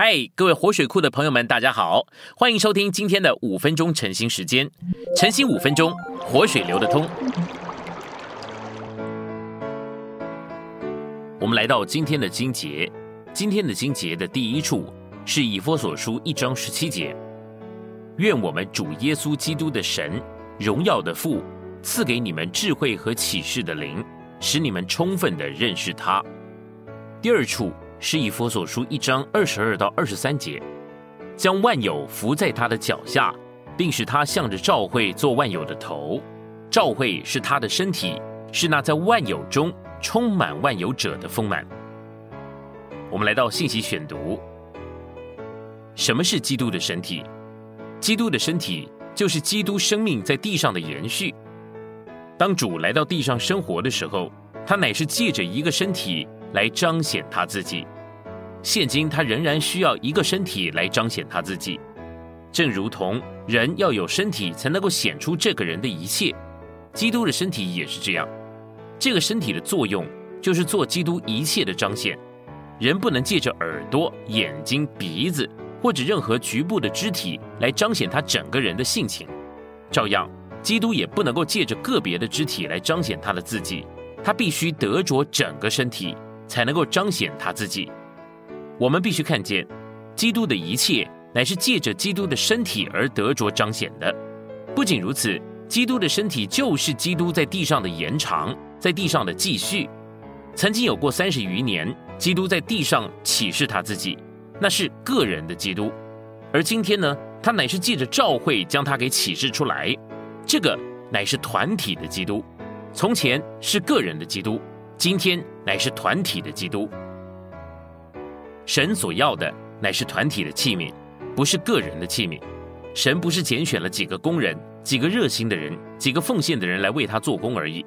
嗨，各位活水库的朋友们，大家好，欢迎收听今天的五分钟晨兴时间。晨兴五分钟，活水流得通。我们来到今天的经节，今天的经节的第一处是以佛所书一章十七节。愿我们主耶稣基督的神，荣耀的父，赐给你们智慧和启示的灵，使你们充分的认识他。第二处。是以佛所书一章二十二到二十三节，将万有伏在他的脚下，并使他向着赵会做万有的头。赵会是他的身体，是那在万有中充满万有者的丰满。我们来到信息选读。什么是基督的身体？基督的身体就是基督生命在地上的延续。当主来到地上生活的时候，他乃是借着一个身体。来彰显他自己。现今他仍然需要一个身体来彰显他自己，正如同人要有身体才能够显出这个人的一切，基督的身体也是这样。这个身体的作用就是做基督一切的彰显。人不能借着耳朵、眼睛、鼻子或者任何局部的肢体来彰显他整个人的性情，照样，基督也不能够借着个别的肢体来彰显他的自己，他必须得着整个身体。才能够彰显他自己。我们必须看见，基督的一切乃是借着基督的身体而得着彰显的。不仅如此，基督的身体就是基督在地上的延长，在地上的继续。曾经有过三十余年，基督在地上启示他自己，那是个人的基督；而今天呢，他乃是借着召会将他给启示出来，这个乃是团体的基督。从前是个人的基督。今天乃是团体的基督，神所要的乃是团体的器皿，不是个人的器皿。神不是拣选了几个工人、几个热心的人、几个奉献的人来为他做工而已，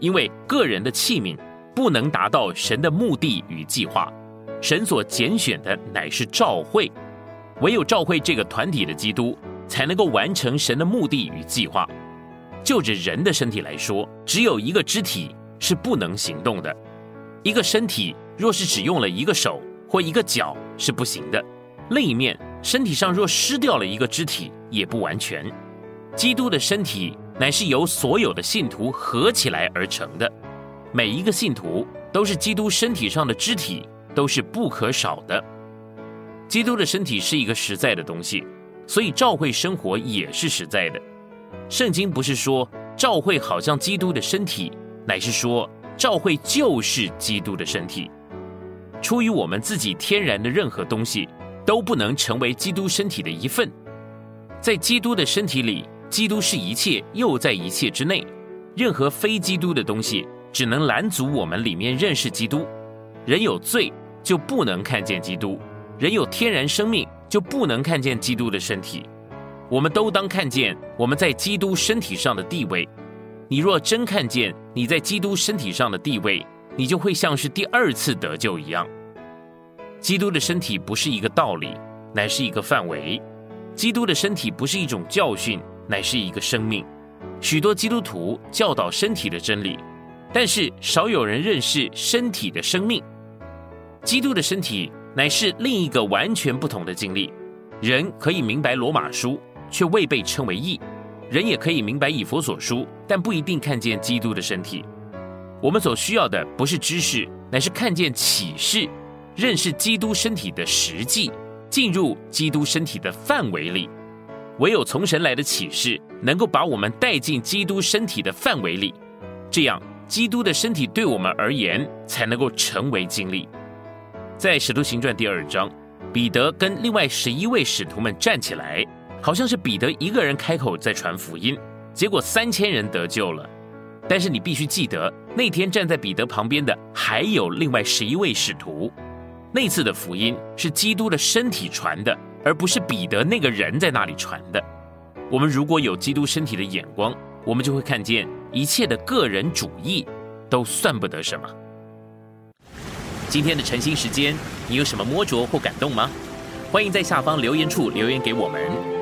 因为个人的器皿不能达到神的目的与计划。神所拣选的乃是召会，唯有召会这个团体的基督，才能够完成神的目的与计划。就着人的身体来说，只有一个肢体。是不能行动的。一个身体若是只用了一个手或一个脚是不行的。另一面，身体上若失掉了一个肢体也不完全。基督的身体乃是由所有的信徒合起来而成的，每一个信徒都是基督身体上的肢体，都是不可少的。基督的身体是一个实在的东西，所以教会生活也是实在的。圣经不是说教会好像基督的身体。乃是说，教会就是基督的身体。出于我们自己天然的任何东西，都不能成为基督身体的一份。在基督的身体里，基督是一切，又在一切之内。任何非基督的东西，只能拦阻我们里面认识基督。人有罪，就不能看见基督；人有天然生命，就不能看见基督的身体。我们都当看见我们在基督身体上的地位。你若真看见你在基督身体上的地位，你就会像是第二次得救一样。基督的身体不是一个道理，乃是一个范围；基督的身体不是一种教训，乃是一个生命。许多基督徒教导身体的真理，但是少有人认识身体的生命。基督的身体乃是另一个完全不同的经历。人可以明白罗马书，却未被称为义。人也可以明白以佛所书，但不一定看见基督的身体。我们所需要的不是知识，乃是看见启示，认识基督身体的实际，进入基督身体的范围里。唯有从神来的启示，能够把我们带进基督身体的范围里，这样基督的身体对我们而言才能够成为经历。在使徒行传第二章，彼得跟另外十一位使徒们站起来。好像是彼得一个人开口在传福音，结果三千人得救了。但是你必须记得，那天站在彼得旁边的还有另外十一位使徒。那次的福音是基督的身体传的，而不是彼得那个人在那里传的。我们如果有基督身体的眼光，我们就会看见一切的个人主义都算不得什么。今天的晨兴时间，你有什么摸着或感动吗？欢迎在下方留言处留言给我们。